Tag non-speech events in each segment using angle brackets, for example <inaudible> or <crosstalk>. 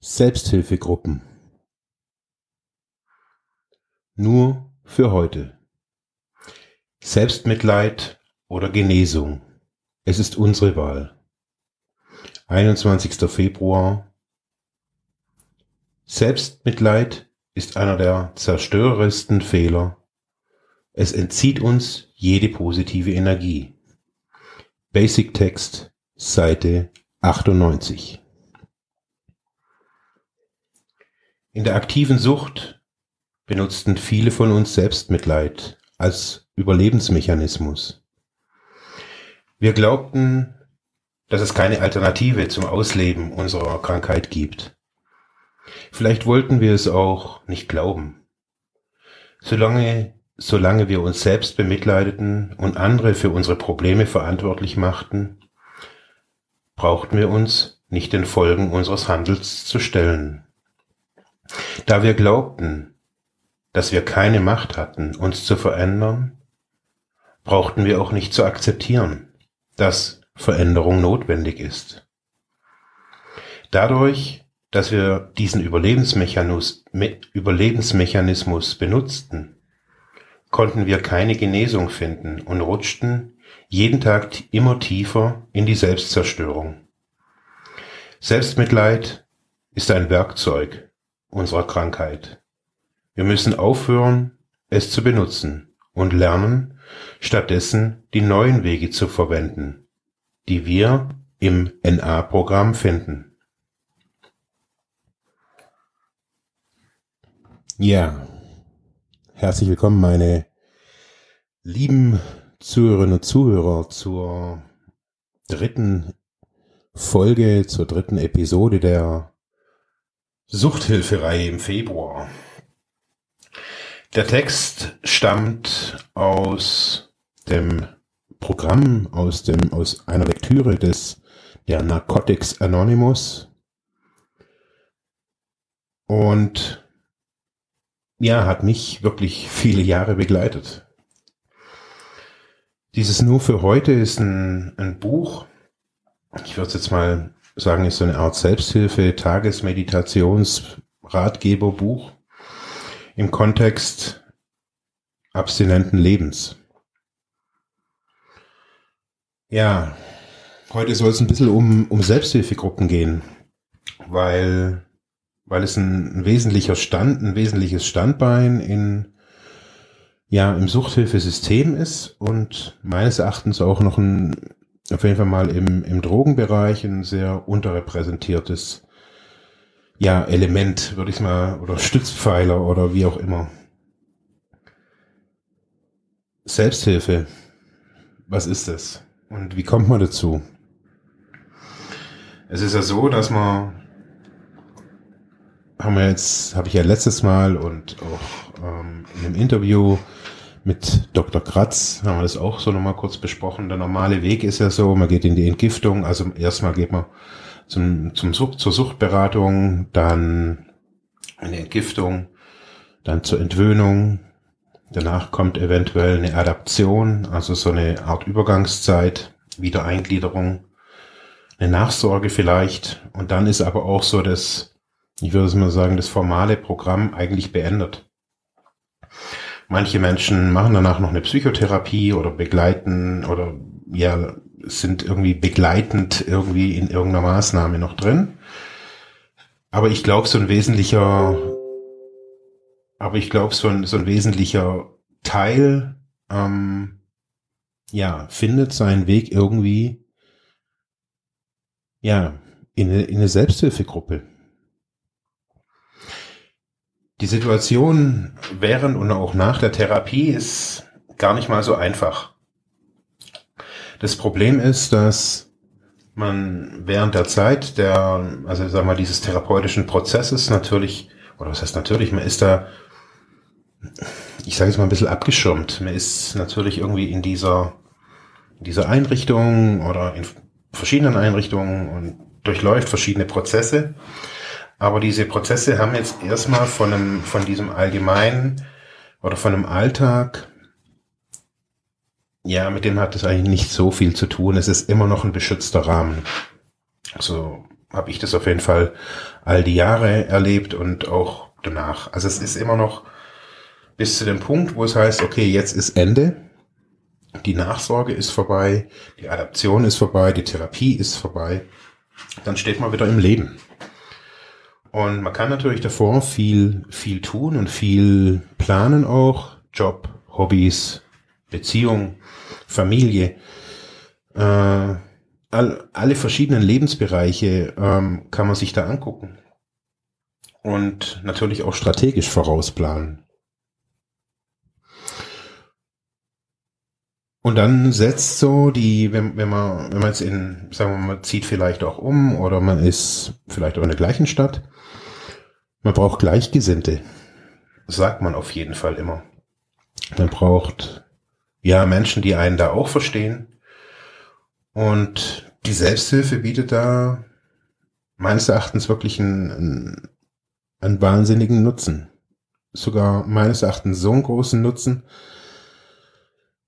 Selbsthilfegruppen. Nur für heute. Selbstmitleid oder Genesung. Es ist unsere Wahl. 21. Februar. Selbstmitleid ist einer der zerstörerischsten Fehler. Es entzieht uns jede positive Energie. Basic Text, Seite 98. In der aktiven Sucht benutzten viele von uns Selbstmitleid als Überlebensmechanismus. Wir glaubten, dass es keine Alternative zum Ausleben unserer Krankheit gibt. Vielleicht wollten wir es auch nicht glauben. Solange, solange wir uns selbst bemitleideten und andere für unsere Probleme verantwortlich machten, brauchten wir uns nicht den Folgen unseres Handels zu stellen. Da wir glaubten, dass wir keine Macht hatten, uns zu verändern, brauchten wir auch nicht zu akzeptieren, dass Veränderung notwendig ist. Dadurch, dass wir diesen Überlebensmechanismus, Überlebensmechanismus benutzten, konnten wir keine Genesung finden und rutschten jeden Tag immer tiefer in die Selbstzerstörung. Selbstmitleid ist ein Werkzeug, unserer Krankheit. Wir müssen aufhören, es zu benutzen und lernen, stattdessen die neuen Wege zu verwenden, die wir im NA-Programm finden. Ja, herzlich willkommen, meine lieben Zuhörerinnen und Zuhörer zur dritten Folge, zur dritten Episode der Suchthilfereihe im Februar. Der Text stammt aus dem Programm, aus dem, aus einer Lektüre des, der Narcotics Anonymous. Und ja, hat mich wirklich viele Jahre begleitet. Dieses Nur für heute ist ein, ein Buch. Ich würde es jetzt mal sagen, ist so eine Art Selbsthilfe, Tagesmeditations, Ratgeberbuch im Kontext abstinenten Lebens. Ja, heute soll es ein bisschen um, um Selbsthilfegruppen gehen, weil, weil es ein, ein wesentlicher Stand, ein wesentliches Standbein in, ja, im Suchthilfesystem ist und meines Erachtens auch noch ein auf jeden Fall mal im, im Drogenbereich ein sehr unterrepräsentiertes ja, Element, würde ich mal, oder Stützpfeiler oder wie auch immer. Selbsthilfe. Was ist das? Und wie kommt man dazu? Es ist ja so, dass man haben wir jetzt, habe ich ja letztes Mal und auch ähm, in einem Interview mit Dr. Kratz haben wir das auch so nochmal kurz besprochen. Der normale Weg ist ja so, man geht in die Entgiftung, also erstmal geht man zum, zum Sucht, zur Suchtberatung, dann eine Entgiftung, dann zur Entwöhnung, danach kommt eventuell eine Adaption, also so eine Art Übergangszeit, Wiedereingliederung, eine Nachsorge vielleicht und dann ist aber auch so das, ich würde es mal sagen, das formale Programm eigentlich beendet. Manche Menschen machen danach noch eine Psychotherapie oder begleiten oder ja, sind irgendwie begleitend irgendwie in irgendeiner Maßnahme noch drin. Aber ich glaube, so ein wesentlicher, aber ich glaube, so ein, so ein wesentlicher Teil, ähm, ja, findet seinen Weg irgendwie, ja, in eine, in eine Selbsthilfegruppe. Die Situation während und auch nach der Therapie ist gar nicht mal so einfach. Das Problem ist, dass man während der Zeit der, also sag mal, dieses therapeutischen Prozesses natürlich, oder was heißt natürlich, man ist da, ich sage jetzt mal ein bisschen abgeschirmt. Man ist natürlich irgendwie in dieser, in dieser Einrichtung oder in verschiedenen Einrichtungen und durchläuft verschiedene Prozesse. Aber diese Prozesse haben jetzt erstmal von einem, von diesem allgemeinen oder von einem Alltag, ja, mit dem hat es eigentlich nicht so viel zu tun. Es ist immer noch ein beschützter Rahmen. So habe ich das auf jeden Fall all die Jahre erlebt und auch danach. Also es ist immer noch bis zu dem Punkt, wo es heißt, okay, jetzt ist Ende. Die Nachsorge ist vorbei, die Adaption ist vorbei, die Therapie ist vorbei. Dann steht man wieder im Leben. Und man kann natürlich davor viel, viel tun und viel planen auch. Job, Hobbys, Beziehung, Familie. Äh, all, alle verschiedenen Lebensbereiche ähm, kann man sich da angucken. Und natürlich auch strategisch vorausplanen. Und dann setzt so die, wenn, wenn man, wenn man jetzt in, sagen wir mal, zieht vielleicht auch um oder man ist vielleicht auch in der gleichen Stadt, man braucht Gleichgesinnte. Sagt man auf jeden Fall immer. Man braucht ja Menschen, die einen da auch verstehen. Und die Selbsthilfe bietet da meines Erachtens wirklich einen, einen, einen wahnsinnigen Nutzen. Sogar meines Erachtens so einen großen Nutzen.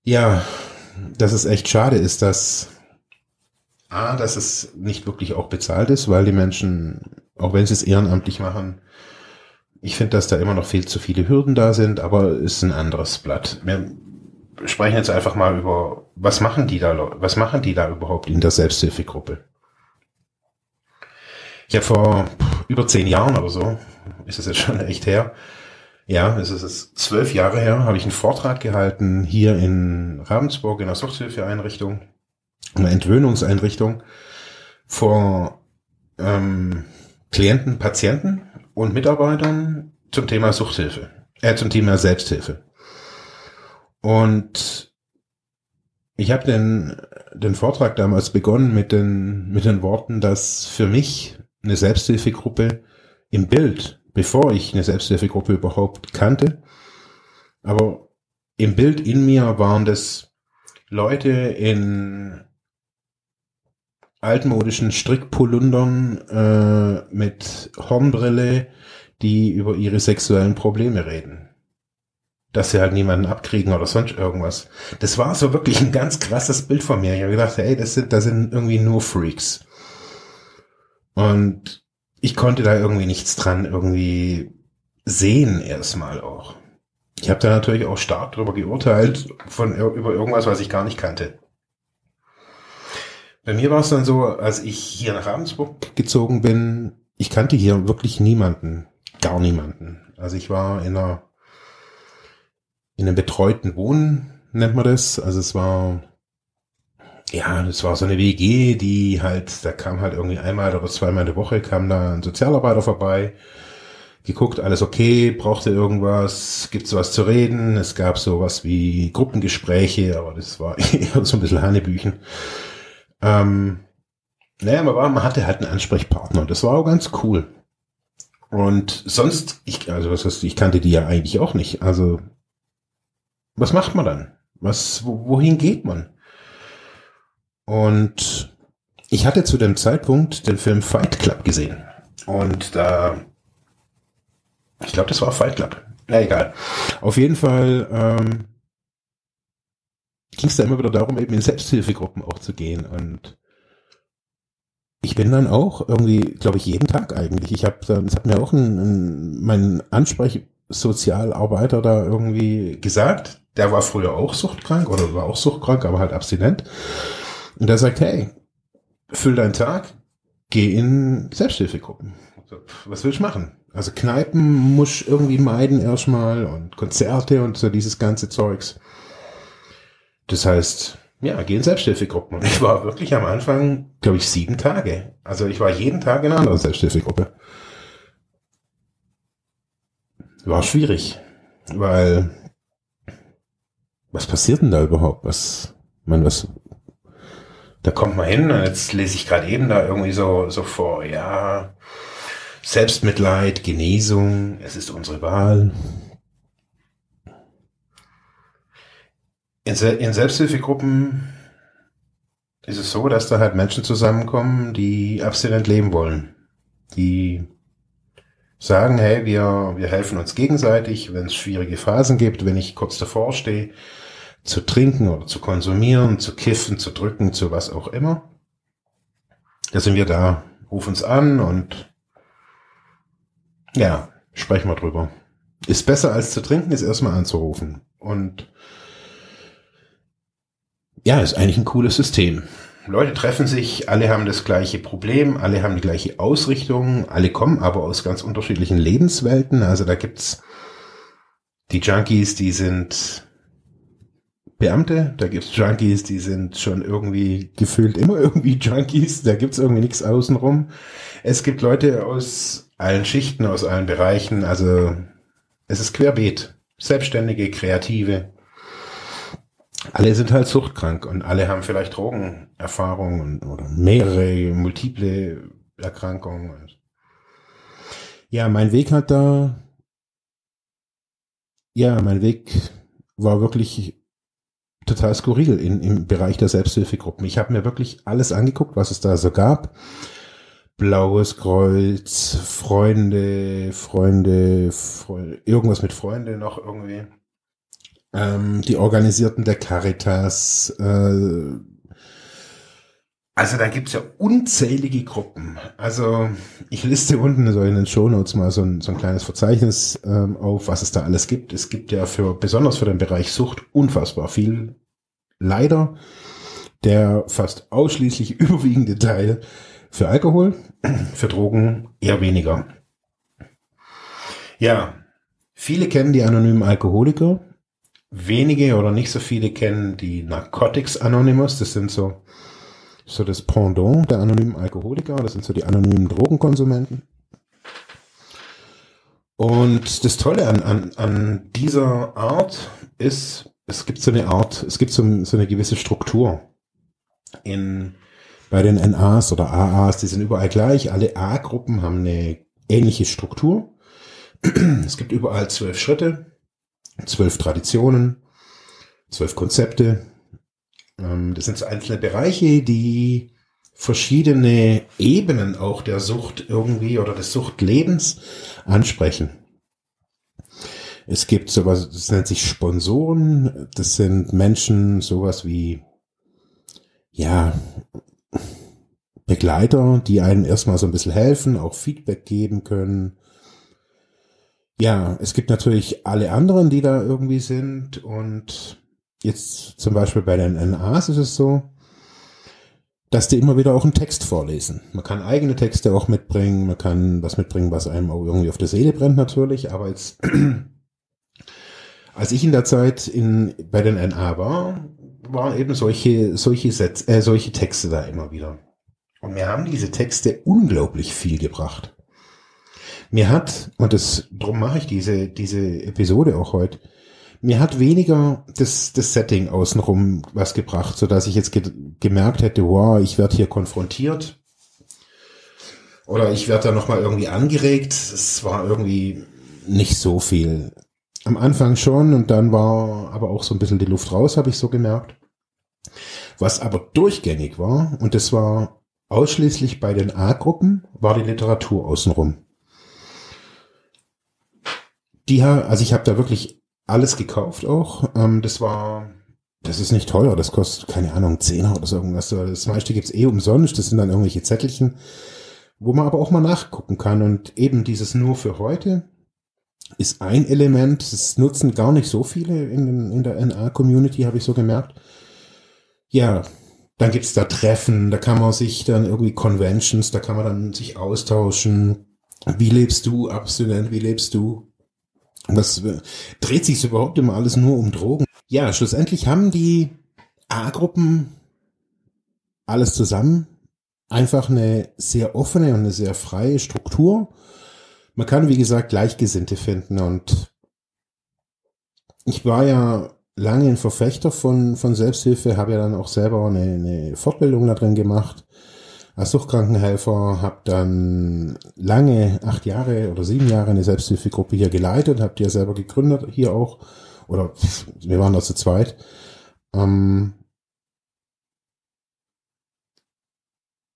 Ja, dass es echt schade ist, dass A, dass es nicht wirklich auch bezahlt ist, weil die Menschen, auch wenn sie es ehrenamtlich machen, ich finde, dass da immer noch viel zu viele Hürden da sind, aber ist ein anderes Blatt. Wir sprechen jetzt einfach mal über, was machen die da, was machen die da überhaupt in der Selbsthilfegruppe? Ich habe vor über zehn Jahren oder so, ist es jetzt schon echt her, ja, es ist zwölf Jahre her, habe ich einen Vortrag gehalten hier in Ravensburg in einer Suchthilfeeinrichtung, einer Entwöhnungseinrichtung vor ähm, Klienten, Patienten und Mitarbeitern zum Thema Suchthilfe, äh, zum Thema Selbsthilfe. Und ich habe den, den Vortrag damals begonnen mit den, mit den Worten, dass für mich eine Selbsthilfegruppe im Bild, bevor ich eine Selbsthilfegruppe überhaupt kannte, aber im Bild in mir waren das Leute in altmodischen Strickpolundern äh, mit Hornbrille, die über ihre sexuellen Probleme reden. Dass sie halt niemanden abkriegen oder sonst irgendwas. Das war so wirklich ein ganz krasses Bild von mir. Ich habe gedacht, ey, das sind, das sind irgendwie nur Freaks. Und ich konnte da irgendwie nichts dran irgendwie sehen erstmal auch. Ich habe da natürlich auch stark drüber geurteilt von über irgendwas, was ich gar nicht kannte. Bei mir war es dann so, als ich hier nach Ravensburg gezogen bin, ich kannte hier wirklich niemanden, gar niemanden. Also ich war in einer in einem betreuten Wohnen, nennt man das. Also es war ja, das war so eine WG, die halt, da kam halt irgendwie einmal oder zweimal in der Woche kam da ein Sozialarbeiter vorbei, geguckt, alles okay, brauchte irgendwas, gibt's was zu reden. Es gab sowas wie Gruppengespräche, aber das war <laughs> eher so ein bisschen Hanebüchen. Ähm, naja, man, war, man hatte halt einen Ansprechpartner und das war auch ganz cool. Und sonst, ich, also was heißt, ich kannte die ja eigentlich auch nicht. Also, was macht man dann? Was, wohin geht man? Und ich hatte zu dem Zeitpunkt den Film Fight Club gesehen. Und da, ich glaube, das war Fight Club. Na egal. Auf jeden Fall ähm, ging es da immer wieder darum, eben in Selbsthilfegruppen auch zu gehen. Und ich bin dann auch irgendwie, glaube ich, jeden Tag eigentlich. Ich habe, das hat mir auch ein, ein, mein Ansprechsozialarbeiter da irgendwie gesagt. Der war früher auch suchtkrank oder war auch suchtkrank, aber halt abstinent. Und der sagt, hey, füll deinen Tag, geh in Selbsthilfegruppen. Was will ich machen? Also Kneipen muss irgendwie meiden erstmal und Konzerte und so dieses ganze Zeugs. Das heißt, ja, geh in Selbsthilfegruppen. Und ich war wirklich am Anfang, glaube ich, sieben Tage. Also ich war jeden Tag in einer anderen Selbsthilfegruppe. war schwierig, weil was passiert denn da überhaupt? Was, man, was, da kommt man hin und jetzt lese ich gerade eben da irgendwie so, so vor, ja, Selbstmitleid, Genesung, es ist unsere Wahl. In, in Selbsthilfegruppen ist es so, dass da halt Menschen zusammenkommen, die abstinent leben wollen. Die sagen, hey, wir, wir helfen uns gegenseitig, wenn es schwierige Phasen gibt, wenn ich kurz davor stehe, zu trinken oder zu konsumieren, zu kiffen, zu drücken, zu was auch immer. Da sind wir da, ruf uns an und ja, sprechen wir drüber. Ist besser als zu trinken, ist erstmal anzurufen. Und ja, ist eigentlich ein cooles System. Leute treffen sich, alle haben das gleiche Problem, alle haben die gleiche Ausrichtung, alle kommen aber aus ganz unterschiedlichen Lebenswelten. Also da gibt's die Junkies, die sind Beamte, da gibt's Junkies, die sind schon irgendwie gefühlt immer <laughs> irgendwie Junkies, da gibt's irgendwie nichts außenrum. Es gibt Leute aus allen Schichten, aus allen Bereichen, also es ist querbeet. Selbstständige, Kreative. Alle sind halt suchtkrank und alle haben vielleicht Drogenerfahrungen oder mehrere multiple Erkrankungen. Ja, mein Weg hat da, ja, mein Weg war wirklich total skurril in, im Bereich der Selbsthilfegruppen. Ich habe mir wirklich alles angeguckt, was es da so gab. Blaues Kreuz, Freunde, Freunde, Freunde irgendwas mit Freunde noch irgendwie. Ähm, die Organisierten der Caritas. Äh, also da gibt's ja unzählige Gruppen. Also ich liste unten so in den Shownotes mal so ein, so ein kleines Verzeichnis ähm, auf, was es da alles gibt. Es gibt ja für besonders für den Bereich Sucht unfassbar viel. Leider der fast ausschließlich <laughs> überwiegende Teil für Alkohol, <clears throat> für Drogen eher weniger. Ja, viele kennen die anonymen Alkoholiker. Wenige oder nicht so viele kennen die Narcotics Anonymous. Das sind so, so das Pendant der anonymen Alkoholiker. Das sind so die anonymen Drogenkonsumenten. Und das Tolle an, an, an dieser Art ist, es gibt so eine Art, es gibt so, so eine gewisse Struktur in bei den NAs oder AAs, die sind überall gleich. Alle A-Gruppen haben eine ähnliche Struktur. Es gibt überall zwölf Schritte, zwölf Traditionen, zwölf Konzepte. Ähm, das sind so einzelne Bereiche, die verschiedene Ebenen auch der Sucht irgendwie oder des Suchtlebens ansprechen. Es gibt sowas, das nennt sich Sponsoren. Das sind Menschen, sowas wie, ja, Begleiter, die einem erstmal so ein bisschen helfen, auch Feedback geben können. Ja, es gibt natürlich alle anderen, die da irgendwie sind und jetzt zum Beispiel bei den NAs ist es so, dass die immer wieder auch einen Text vorlesen. Man kann eigene Texte auch mitbringen, man kann was mitbringen, was einem auch irgendwie auf der Seele brennt natürlich, aber jetzt, als ich in der Zeit in, bei den NA war, waren eben solche, solche, Sätze, äh, solche Texte da immer wieder. Und mir haben diese Texte unglaublich viel gebracht. Mir hat, und das, drum mache ich diese, diese Episode auch heute, mir hat weniger das, das Setting außenrum was gebracht, so dass ich jetzt ge gemerkt hätte, wow, ich werde hier konfrontiert. Oder ich werde da nochmal irgendwie angeregt. Es war irgendwie nicht so viel. Am Anfang schon und dann war aber auch so ein bisschen die Luft raus, habe ich so gemerkt. Was aber durchgängig war, und das war Ausschließlich bei den A-Gruppen war die Literatur außenrum. Die, also ich habe da wirklich alles gekauft auch. Ähm, das war, das ist nicht teuer, das kostet, keine Ahnung, Zehner oder so irgendwas. Das meiste gibt's eh umsonst, das sind dann irgendwelche Zettelchen, wo man aber auch mal nachgucken kann. Und eben dieses nur für heute ist ein Element, das nutzen gar nicht so viele in, in der NA-Community, habe ich so gemerkt. Ja, dann gibt's da Treffen, da kann man sich dann irgendwie Conventions, da kann man dann sich austauschen. Wie lebst du, abstinent, wie lebst du? Was dreht sich überhaupt immer alles nur um Drogen? Ja, schlussendlich haben die A-Gruppen alles zusammen einfach eine sehr offene und eine sehr freie Struktur man kann, wie gesagt, Gleichgesinnte finden und ich war ja lange ein Verfechter von, von Selbsthilfe, habe ja dann auch selber eine, eine Fortbildung da drin gemacht als Suchtkrankenhelfer, habe dann lange, acht Jahre oder sieben Jahre eine Selbsthilfegruppe hier geleitet, habe die ja selber gegründet, hier auch, oder <laughs> wir waren da zu zweit. Ähm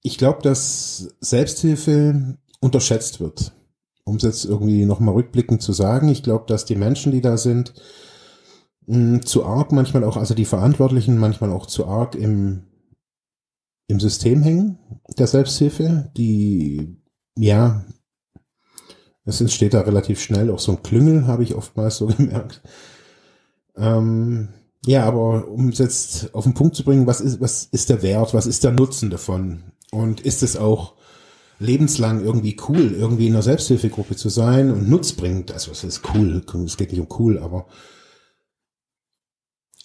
ich glaube, dass Selbsthilfe unterschätzt wird. Um es jetzt irgendwie nochmal rückblickend zu sagen, ich glaube, dass die Menschen, die da sind, mh, zu arg manchmal auch, also die Verantwortlichen manchmal auch zu arg im im System hängen, der Selbsthilfe, die, ja, es entsteht da relativ schnell auch so ein Klüngel, habe ich oftmals so <laughs> gemerkt. Ähm, ja, aber um es jetzt auf den Punkt zu bringen, was ist, was ist der Wert, was ist der Nutzen davon? Und ist es auch lebenslang irgendwie cool, irgendwie in einer Selbsthilfegruppe zu sein und nutzbringend? Also es ist cool, es geht nicht um cool, aber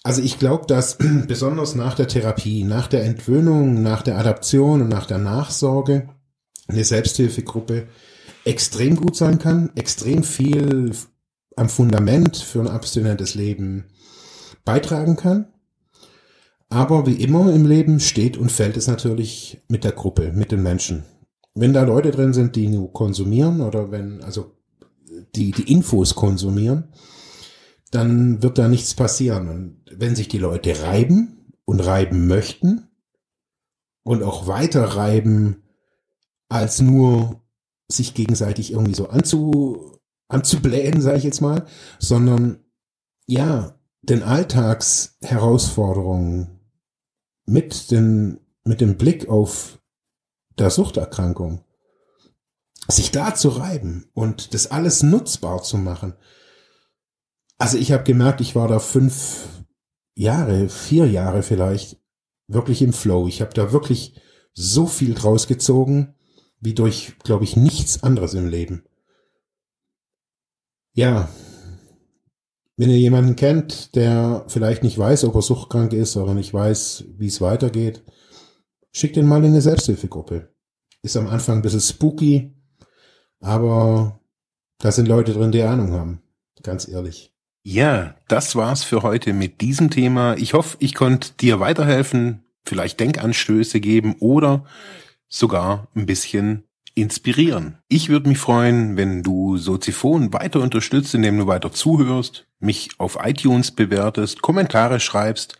also ich glaube, dass <clears throat> besonders nach der Therapie, nach der Entwöhnung, nach der Adaption und nach der Nachsorge eine Selbsthilfegruppe extrem gut sein kann, extrem viel am Fundament für ein abstinentes Leben beitragen kann. Aber wie immer im Leben steht und fällt es natürlich mit der Gruppe, mit den Menschen. Wenn da Leute drin sind, die nur konsumieren oder wenn, also die, die Infos konsumieren, dann wird da nichts passieren. Und wenn sich die Leute reiben und reiben möchten und auch weiter reiben, als nur sich gegenseitig irgendwie so anzu, anzublähen, sage ich jetzt mal, sondern ja, den Alltagsherausforderungen mit, den, mit dem Blick auf der Suchterkrankung, sich da zu reiben und das alles nutzbar zu machen, also ich habe gemerkt, ich war da fünf Jahre, vier Jahre vielleicht, wirklich im Flow. Ich habe da wirklich so viel draus gezogen, wie durch, glaube ich, nichts anderes im Leben. Ja, wenn ihr jemanden kennt, der vielleicht nicht weiß, ob er suchtkrank ist oder nicht weiß, wie es weitergeht, schickt ihn mal in eine Selbsthilfegruppe. Ist am Anfang ein bisschen spooky, aber da sind Leute drin, die Ahnung haben. Ganz ehrlich. Ja, das war's für heute mit diesem Thema. Ich hoffe, ich konnte dir weiterhelfen, vielleicht Denkanstöße geben oder sogar ein bisschen inspirieren. Ich würde mich freuen, wenn du Soziphon weiter unterstützt, indem du weiter zuhörst, mich auf iTunes bewertest, Kommentare schreibst